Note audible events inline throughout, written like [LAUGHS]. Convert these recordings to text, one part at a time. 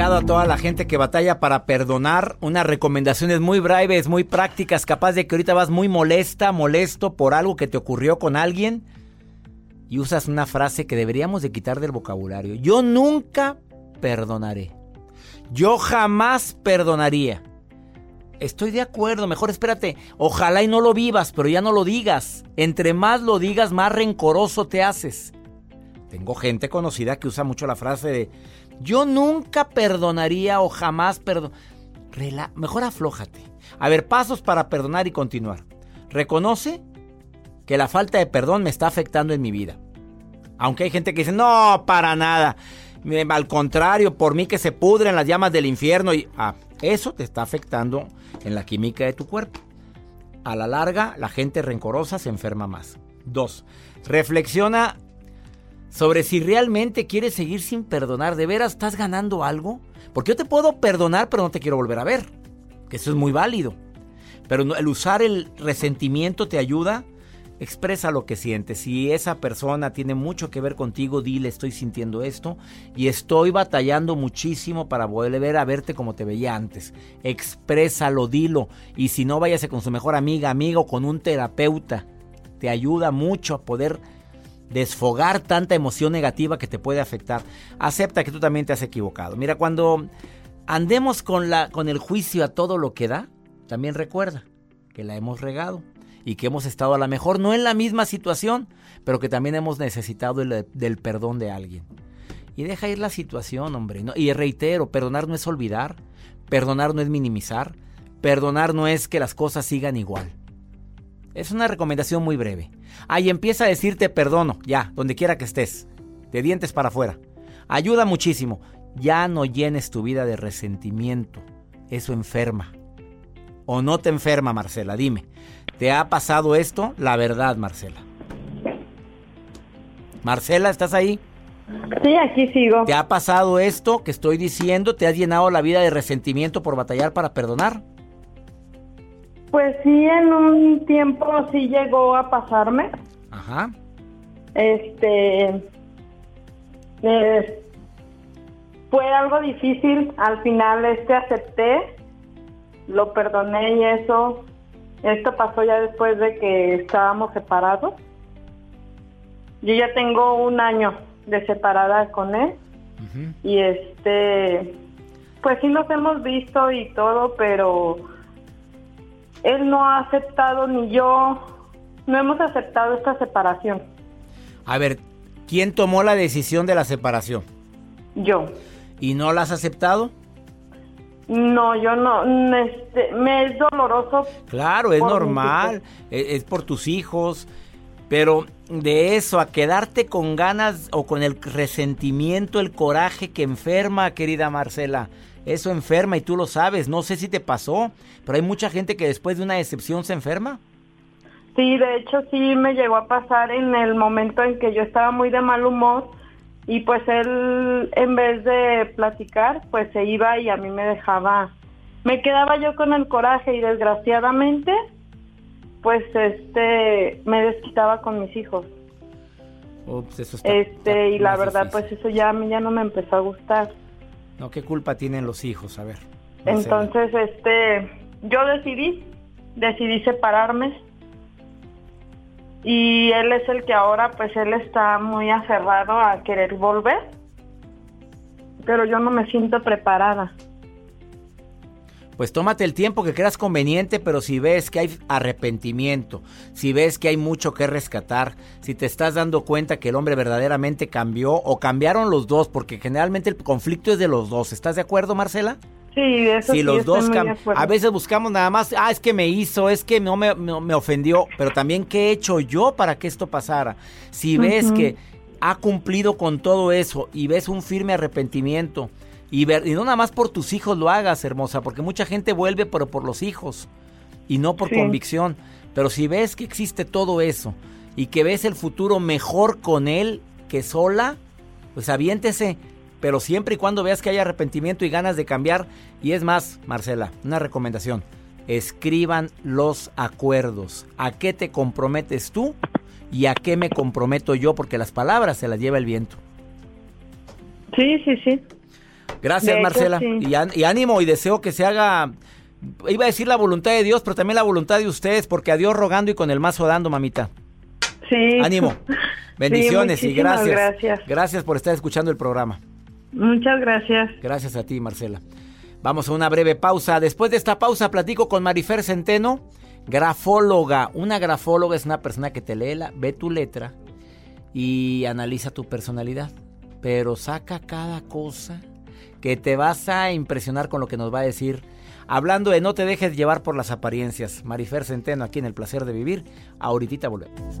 A toda la gente que batalla para perdonar, unas recomendaciones muy breves, muy prácticas, capaz de que ahorita vas muy molesta, molesto por algo que te ocurrió con alguien y usas una frase que deberíamos de quitar del vocabulario. Yo nunca perdonaré. Yo jamás perdonaría. Estoy de acuerdo, mejor espérate. Ojalá y no lo vivas, pero ya no lo digas. Entre más lo digas, más rencoroso te haces. Tengo gente conocida que usa mucho la frase de yo nunca perdonaría o jamás perdon... Mejor aflójate. A ver, pasos para perdonar y continuar. Reconoce que la falta de perdón me está afectando en mi vida. Aunque hay gente que dice, no, para nada. Al contrario, por mí que se pudren las llamas del infierno. Y ah, eso te está afectando en la química de tu cuerpo. A la larga, la gente rencorosa se enferma más. Dos, reflexiona sobre si realmente quieres seguir sin perdonar. ¿De veras estás ganando algo? Porque yo te puedo perdonar, pero no te quiero volver a ver. Que eso es muy válido. Pero el usar el resentimiento te ayuda expresa lo que sientes. Si esa persona tiene mucho que ver contigo, dile estoy sintiendo esto y estoy batallando muchísimo para volver a verte como te veía antes. Exprésalo, dilo. Y si no, váyase con su mejor amiga, amigo, con un terapeuta. Te ayuda mucho a poder desfogar tanta emoción negativa que te puede afectar. Acepta que tú también te has equivocado. Mira, cuando andemos con, la, con el juicio a todo lo que da, también recuerda que la hemos regado y que hemos estado a lo mejor no en la misma situación, pero que también hemos necesitado del perdón de alguien. Y deja ir la situación, hombre. Y reitero, perdonar no es olvidar, perdonar no es minimizar, perdonar no es que las cosas sigan igual. Es una recomendación muy breve. Ahí empieza a decirte perdono, ya, donde quiera que estés, de dientes para afuera. Ayuda muchísimo. Ya no llenes tu vida de resentimiento. Eso enferma. ¿O no te enferma, Marcela? Dime. ¿Te ha pasado esto? La verdad, Marcela. Marcela, ¿estás ahí? Sí, aquí sigo. ¿Te ha pasado esto que estoy diciendo? ¿Te has llenado la vida de resentimiento por batallar para perdonar? Pues sí, en un tiempo sí llegó a pasarme. Ajá. Este. Eh, fue algo difícil. Al final, este acepté, lo perdoné y eso esto pasó ya después de que estábamos separados. Yo ya tengo un año de separada con él. Y este, pues sí nos hemos visto y todo, pero él no ha aceptado ni yo, no hemos aceptado esta separación. A ver, ¿quién tomó la decisión de la separación? Yo. ¿Y no la has aceptado? No, yo no, este, me es doloroso. Claro, es normal, e, es, por tus hijos, pero de eso a quedarte con ganas o con el resentimiento, el coraje que enferma, querida Marcela, eso enferma y tú lo sabes, no sé si te pasó, pero hay mucha gente que después de una decepción se enferma. Sí, de hecho sí me llegó a pasar en el momento en que yo estaba muy de mal humor y pues él en vez de platicar pues se iba y a mí me dejaba me quedaba yo con el coraje y desgraciadamente pues este me desquitaba con mis hijos pues eso este, y la verdad, pues eso ya a mí ya no me empezó a gustar. No, ¿qué culpa tienen los hijos? A ver. Entonces, este, yo decidí, decidí separarme. Y él es el que ahora, pues él está muy aferrado a querer volver. Pero yo no me siento preparada pues tómate el tiempo que creas conveniente, pero si ves que hay arrepentimiento, si ves que hay mucho que rescatar, si te estás dando cuenta que el hombre verdaderamente cambió o cambiaron los dos, porque generalmente el conflicto es de los dos, ¿estás de acuerdo, Marcela? Sí, eso si los dos A veces buscamos nada más, ah, es que me hizo, es que no me, me ofendió, pero también qué he hecho yo para que esto pasara. Si ves que ha cumplido con todo eso y ves un firme arrepentimiento, y, ver, y no nada más por tus hijos lo hagas, hermosa, porque mucha gente vuelve pero por los hijos y no por convicción. Pero si ves que existe todo eso y que ves el futuro mejor con él que sola, pues aviéntese. Pero siempre y cuando veas que hay arrepentimiento y ganas de cambiar. Y es más, Marcela, una recomendación. Escriban los acuerdos. ¿A qué te comprometes tú? ¿Y a qué me comprometo yo? Porque las palabras se las lleva el viento. Sí, sí, sí. Gracias, Marcela. Y, ánimo y deseo que se haga, iba a decir la voluntad de Dios, pero también la voluntad de ustedes, porque a Dios rogando y con el mazo dando, mamita. Sí. Ánimo. [LAUGHS] Bendiciones y gracias. Gracias. Gracias por estar escuchando el programa. Muchas gracias. Gracias a ti, Marcela. Vamos a una breve pausa. Después de esta pausa platico con Marifer Centeno, grafóloga. Una grafóloga es una persona que te lee, la, ve tu letra y analiza tu personalidad. Pero saca cada cosa que te vas a impresionar con lo que nos va a decir. Hablando de no te dejes llevar por las apariencias. Marifer Centeno aquí en El Placer de Vivir. Ahorita volvemos.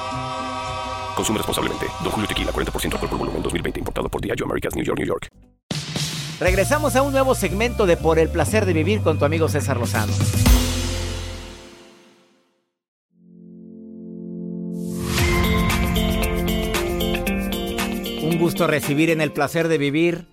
Consume responsablemente. Don Julio Tequila, 40% alcohol por volumen, 2020. Importado por Diageo Americas, New York, New York. Regresamos a un nuevo segmento de Por el Placer de Vivir con tu amigo César Lozano. Un gusto recibir en el Placer de Vivir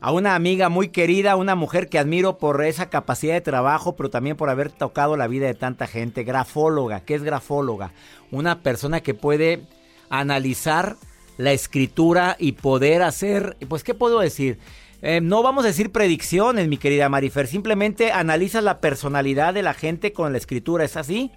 a una amiga muy querida, una mujer que admiro por esa capacidad de trabajo, pero también por haber tocado la vida de tanta gente. Grafóloga, ¿qué es grafóloga? Una persona que puede analizar la escritura y poder hacer, pues, ¿qué puedo decir? Eh, no vamos a decir predicciones, mi querida Marifer, simplemente analiza la personalidad de la gente con la escritura, ¿es así?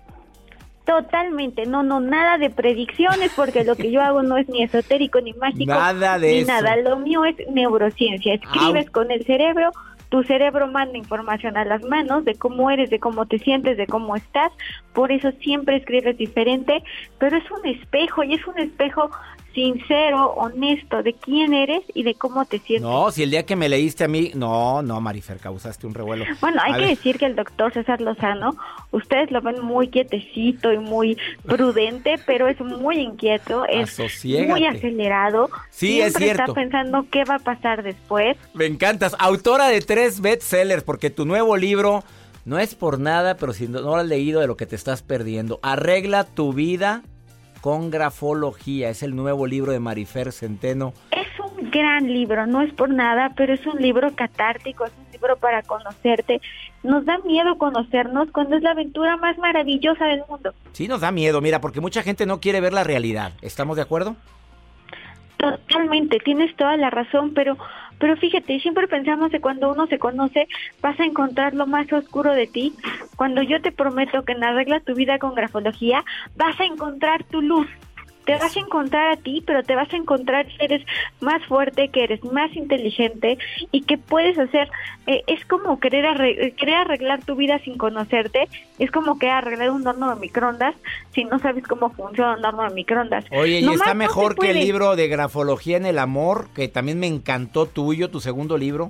Totalmente, no, no, nada de predicciones, porque lo que yo hago no es ni esotérico ni mágico. Nada de ni nada, lo mío es neurociencia. Escribes con el cerebro, tu cerebro manda información a las manos de cómo eres, de cómo te sientes, de cómo estás. Por eso siempre escribes diferente, pero es un espejo y es un espejo sincero, honesto de quién eres y de cómo te sientes. No, si el día que me leíste a mí, no, no, Marifer, causaste un revuelo. Bueno, hay que decir que el doctor César Lozano, ustedes lo ven muy quietecito y muy prudente, pero es muy inquieto, es muy acelerado. Sí, Siempre es cierto. está pensando qué va a pasar después. Me encantas, autora de tres bestsellers, porque tu nuevo libro... No es por nada, pero si no lo has leído de lo que te estás perdiendo. Arregla tu vida con grafología. Es el nuevo libro de Marifer Centeno. Es un gran libro, no es por nada, pero es un libro catártico, es un libro para conocerte. Nos da miedo conocernos cuando es la aventura más maravillosa del mundo. Sí, nos da miedo, mira, porque mucha gente no quiere ver la realidad. ¿Estamos de acuerdo? Totalmente, tienes toda la razón, pero pero fíjate, siempre pensamos que cuando uno se conoce vas a encontrar lo más oscuro de ti. Cuando yo te prometo que en Arregla tu vida con grafología vas a encontrar tu luz. Te vas a encontrar a ti, pero te vas a encontrar que eres más fuerte, que eres más inteligente y que puedes hacer, eh, es como querer, querer arreglar tu vida sin conocerte, es como que arreglar un horno de microondas si no sabes cómo funciona un horno de microondas. Oye, y está mejor que el libro de grafología en el amor, que también me encantó tuyo, tu segundo libro.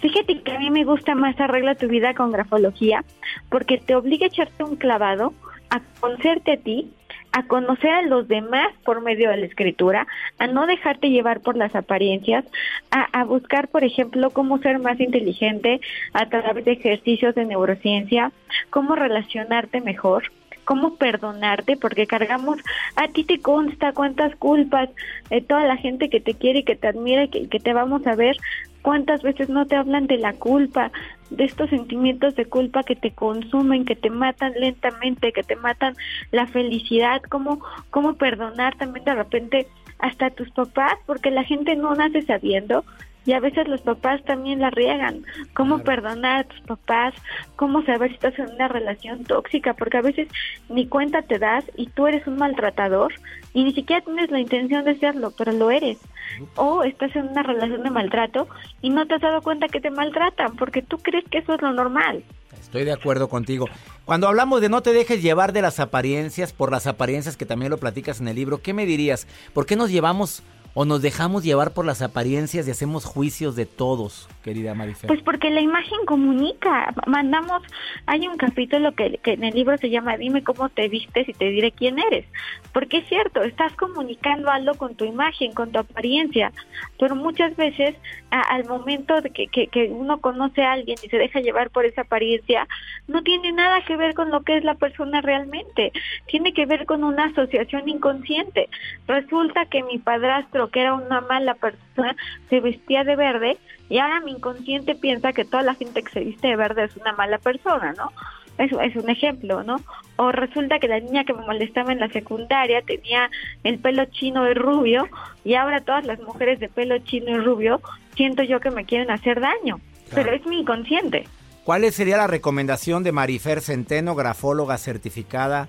Fíjate que a mí me gusta más Arregla tu vida con grafología porque te obliga a echarte un clavado, a conocerte a ti, a conocer a los demás por medio de la escritura, a no dejarte llevar por las apariencias, a, buscar, por ejemplo, cómo ser más inteligente a través de ejercicios de neurociencia, cómo relacionarte mejor cómo perdonarte, porque cargamos, a ti te consta cuántas culpas, de toda la gente que te quiere y que te admira y que te vamos a ver, cuántas veces no te hablan de la culpa, de estos sentimientos de culpa que te consumen, que te matan lentamente, que te matan la felicidad, cómo, cómo perdonar también de repente hasta tus papás, porque la gente no nace sabiendo, y a veces los papás también la riegan. ¿Cómo perdonar a tus papás? ¿Cómo saber si estás en una relación tóxica? Porque a veces ni cuenta te das y tú eres un maltratador y ni siquiera tienes la intención de serlo, pero lo eres. O estás en una relación de maltrato y no te has dado cuenta que te maltratan porque tú crees que eso es lo normal. Estoy de acuerdo contigo. Cuando hablamos de no te dejes llevar de las apariencias, por las apariencias que también lo platicas en el libro, ¿qué me dirías? ¿Por qué nos llevamos o nos dejamos llevar por las apariencias y hacemos juicios de todos, querida Marifer? Pues porque la imagen comunica. Mandamos, hay un capítulo que, en el libro se llama Dime cómo te vistes y te diré quién eres. Porque es cierto, estás comunicando algo con tu imagen, con tu apariencia, pero muchas veces al momento de que uno conoce a alguien y se deja llevar por esa apariencia, no tiene nada que ver con lo que es la persona realmente. Tiene que ver con una asociación inconsciente. Resulta que mi padrastro que era una mala persona, se vestía de verde y ahora mi inconsciente piensa que toda la gente que se viste de verde es una mala persona, ¿no? Eso es un ejemplo, ¿no? O resulta que la niña que me molestaba en la secundaria tenía el pelo chino y rubio y ahora todas las mujeres de pelo chino y rubio siento yo que me quieren hacer daño, pero es mi inconsciente. ¿Cuál sería la recomendación de Marifer Centeno, grafóloga certificada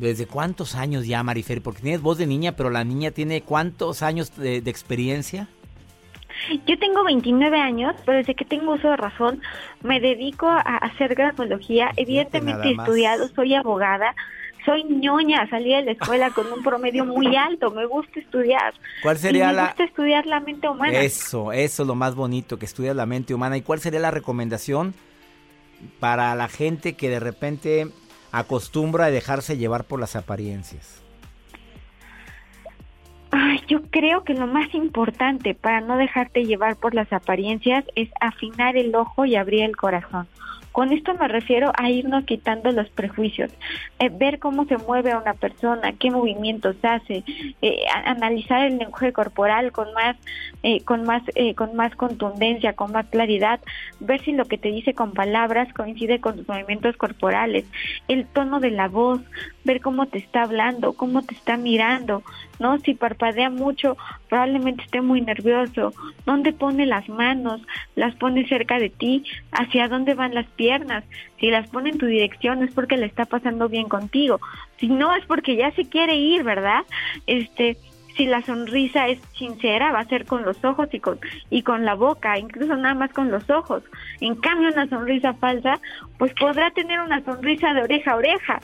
¿Desde cuántos años ya, Marifer? Porque tienes voz de niña, pero la niña tiene cuántos años de, experiencia? Yo tengo 29 años, pero desde que tengo uso de razón me dedico a hacer grafología. Evidentemente he estudiado, soy abogada, soy ñoña, salí de la escuela con un promedio muy alto, me gusta estudiar. ¿Cuál sería me gusta estudiar la mente humana. Eso, eso es lo más bonito, que estudias la mente humana. ¿Y cuál sería la recomendación para la gente que de repente acostumbra a dejarse llevar por las apariencias? Ay, yo creo que lo más importante para no dejarte llevar por las apariencias es afinar el ojo y abrir el corazón. Con esto me refiero a irnos quitando los prejuicios, eh, ver cómo se mueve a una persona, qué movimientos hace, eh, analizar el lenguaje corporal con más, eh, con más, con más contundencia, con más claridad, ver si lo que te dice con palabras coincide con tus movimientos corporales, el tono de la voz, ver cómo te está hablando, cómo te está mirando, ¿no? Si parpadea mucho, probablemente esté muy nervioso. ¿Dónde pone las manos? ¿Las pone cerca de ti? ¿Hacia dónde van las piernas? Si las pone en tu dirección es porque le está pasando bien contigo. Si no es porque ya se quiere ir, ¿verdad? Este, si la sonrisa es sincera, va a ser con los ojos y con, y con la boca, incluso nada más con los ojos. En cambio, una sonrisa falsa, pues podrá tener una sonrisa de oreja a oreja,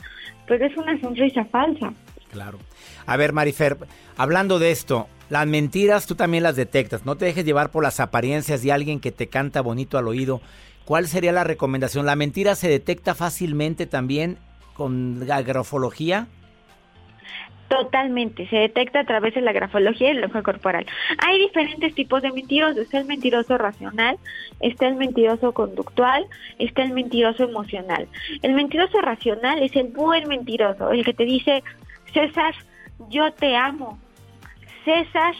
pero es una sonrisa falsa. Claro. A ver, Marifer, hablando de esto, las mentiras tú también las detectas. No te dejes llevar por las apariencias de alguien que te canta bonito al oído. ¿Cuál sería la recomendación? ¿La mentira se detecta fácilmente también con la? Totalmente, se detecta a través de la grafología y el lenguaje corporal. Hay diferentes tipos de mentirosos, está el mentiroso racional, está el mentiroso conductual, está el mentiroso emocional. El mentiroso racional es el buen mentiroso, el que te dice, César, yo te amo. César,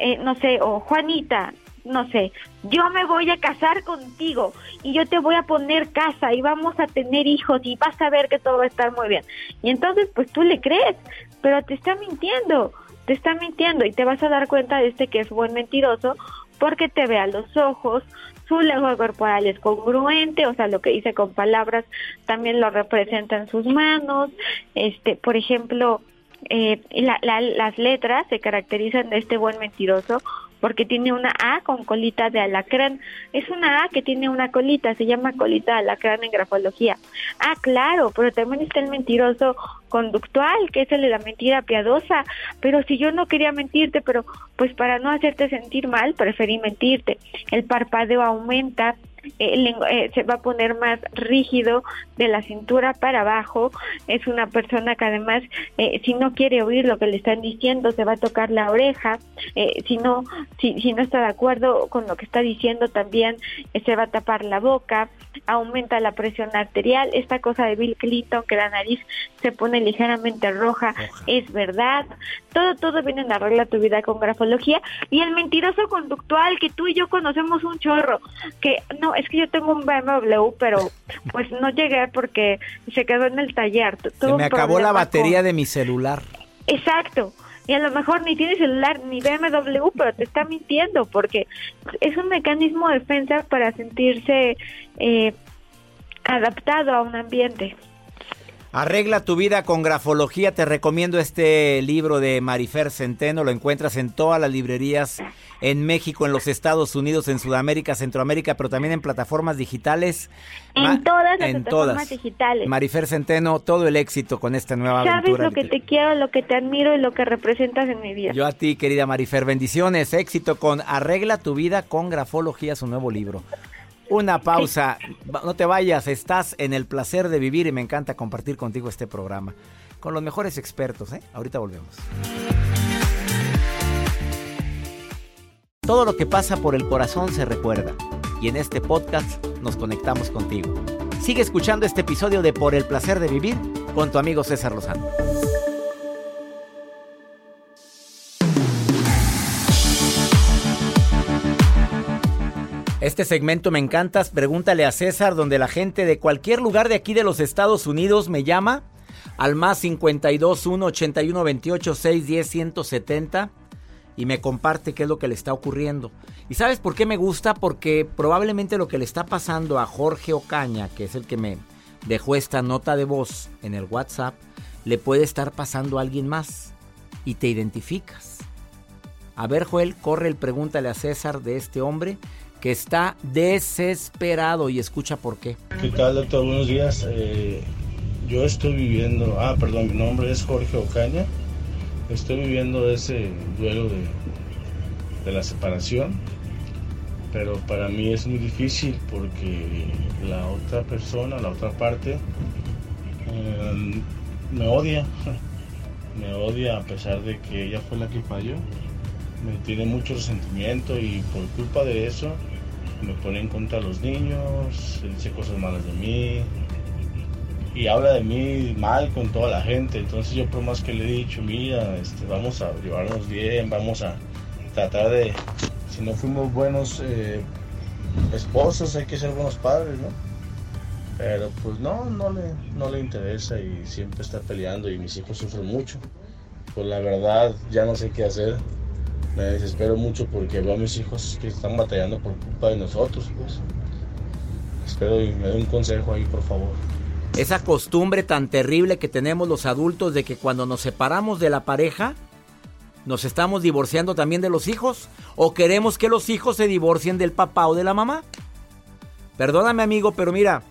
eh, no sé, o Juanita, no sé, yo me voy a casar contigo y yo te voy a poner casa y vamos a tener hijos y vas a ver que todo va a estar muy bien. Y entonces, pues tú le crees, pero te está mintiendo, te está mintiendo y te vas a dar cuenta de este que es buen mentiroso porque te ve a los ojos, su lenguaje corporal es congruente, o sea, lo que dice con palabras también lo representa en sus manos, este, por ejemplo, eh, las letras se caracterizan de este buen mentiroso porque tiene una A con colita de alacrán. Es una A que tiene una colita, se llama colita de alacrán en grafología. Ah, claro, pero también está el mentiroso conductual, que es el de la mentira piadosa. Pero si yo no quería mentirte, pero pues para no hacerte sentir mal, preferí mentirte. El parpadeo aumenta, eh, se va a poner más rígido de la cintura para abajo. Es una persona que además, eh, si no quiere oír lo que le están diciendo, se va a tocar la oreja. Eh, si no, si, si no está de acuerdo con lo que está diciendo, también se va a tapar la boca. Aumenta la presión arterial. Esta cosa de Bill Clinton, que la nariz se pone ligeramente roja, es verdad. Todo, todo viene en arregla tu vida con grafología. Y el mentiroso conductual, que tú y yo conocemos un chorro, que no, es que yo tengo un BMW, pero pues no llegué porque se quedó en el taller. se me acabó la batería de mi celular. Exacto. Y a lo mejor ni tiene celular ni BMW, pero te está mintiendo porque es un mecanismo de defensa para sentirse eh, adaptado a un ambiente. Arregla tu vida con grafología. Te recomiendo este libro de Marifer Centeno. Lo encuentras en todas las librerías en México, en los Estados Unidos, en Sudamérica, Centroamérica, pero también en plataformas digitales. En todas las plataformas digitales. Marifer Centeno, todo el éxito con esta nueva Sabes lo que te quiero, lo que te admiro y lo que representas en mi vida. Yo a ti, querida Marifer, bendiciones, éxito con Arregla tu vida con grafología, su nuevo libro. Una pausa, no te vayas, estás en el placer de vivir y me encanta compartir contigo este programa con los mejores expertos. ¿eh? Ahorita volvemos. Todo lo que pasa por el corazón se recuerda y en este podcast nos conectamos contigo. Sigue escuchando este episodio de Por el placer de vivir con tu amigo César Lozano. Este segmento me encanta. Pregúntale a César, donde la gente de cualquier lugar de aquí de los Estados Unidos me llama al más 52 1 81 28 6 10 170 y me comparte qué es lo que le está ocurriendo. ¿Y sabes por qué me gusta? Porque probablemente lo que le está pasando a Jorge Ocaña, que es el que me dejó esta nota de voz en el WhatsApp, le puede estar pasando a alguien más y te identificas. A ver, Joel, corre el pregúntale a César de este hombre que está desesperado y escucha por qué. ¿Qué tal, doctor? Buenos días. Eh, yo estoy viviendo, ah, perdón, mi nombre es Jorge Ocaña. Estoy viviendo ese duelo de, de la separación, pero para mí es muy difícil porque la otra persona, la otra parte, eh, me odia. [LAUGHS] Me odia a pesar de que ella fue la que falló me tiene mucho resentimiento y por culpa de eso me pone en contra de los niños, dice cosas malas de mí y habla de mí mal con toda la gente. Entonces yo por más que le he dicho, mira, este, vamos a llevarnos bien, vamos a tratar de, si no fuimos buenos eh, esposos, hay que ser buenos padres, ¿no? Pero pues no, no le, no le interesa y siempre está peleando y mis hijos sufren mucho. Pues la verdad ya no sé qué hacer me desespero mucho porque veo a mis hijos que están batallando por culpa de nosotros. Pues. Espero y me dé un consejo ahí, por favor. Esa costumbre tan terrible que tenemos los adultos de que cuando nos separamos de la pareja, nos estamos divorciando también de los hijos o queremos que los hijos se divorcien del papá o de la mamá. Perdóname amigo, pero mira,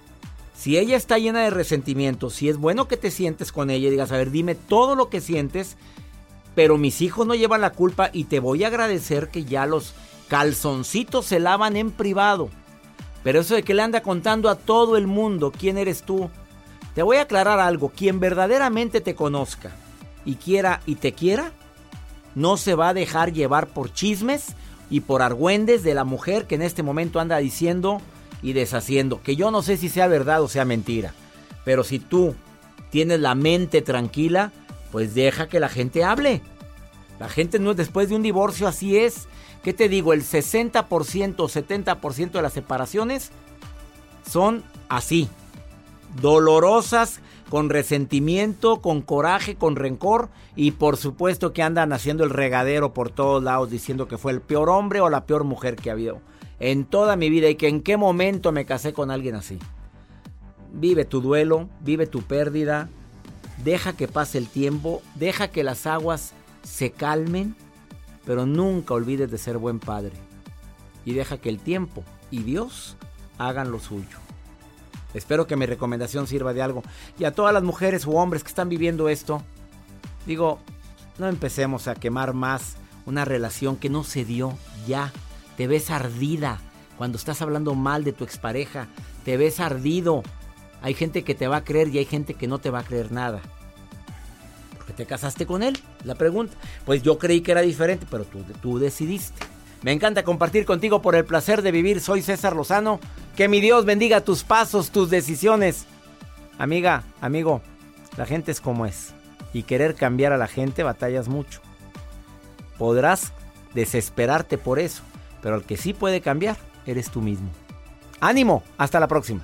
si ella está llena de resentimiento, si es bueno que te sientes con ella digas, a ver, dime todo lo que sientes pero mis hijos no llevan la culpa y te voy a agradecer que ya los calzoncitos se lavan en privado. Pero eso de que le anda contando a todo el mundo quién eres tú, te voy a aclarar algo, quien verdaderamente te conozca y quiera y te quiera, no se va a dejar llevar por chismes y por argüendes de la mujer que en este momento anda diciendo y deshaciendo, que yo no sé si sea verdad o sea mentira, pero si tú tienes la mente tranquila, pues deja que la gente hable. La gente no después de un divorcio así es. ¿Qué te digo? El 60%, 70% de las separaciones son así. Dolorosas, con resentimiento, con coraje, con rencor y por supuesto que andan haciendo el regadero por todos lados diciendo que fue el peor hombre o la peor mujer que ha habido en toda mi vida y que en qué momento me casé con alguien así. Vive tu duelo, vive tu pérdida, deja que pase el tiempo, deja que las aguas se calmen, pero nunca olvides de ser buen padre. Y deja que el tiempo y Dios hagan lo suyo. Espero que mi recomendación sirva de algo. Y a todas las mujeres u hombres que están viviendo esto, digo, no empecemos a quemar más una relación que no se dio ya. Te ves ardida cuando estás hablando mal de tu expareja. Te ves ardido. Hay gente que te va a creer y hay gente que no te va a creer nada. ¿Por qué te casaste con él? La pregunta. Pues yo creí que era diferente, pero tú, tú decidiste. Me encanta compartir contigo por el placer de vivir. Soy César Lozano. Que mi Dios bendiga tus pasos, tus decisiones. Amiga, amigo, la gente es como es. Y querer cambiar a la gente batallas mucho. Podrás desesperarte por eso, pero el que sí puede cambiar eres tú mismo. Ánimo, hasta la próxima.